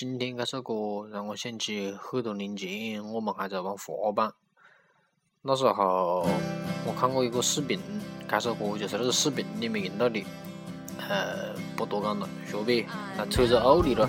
今天这首歌让我想起很多年前我们还在玩滑板，那时候我看过一个视频，这首歌就是那个视频里面用到的，呃，不多讲了，学呗，那车子奥利了。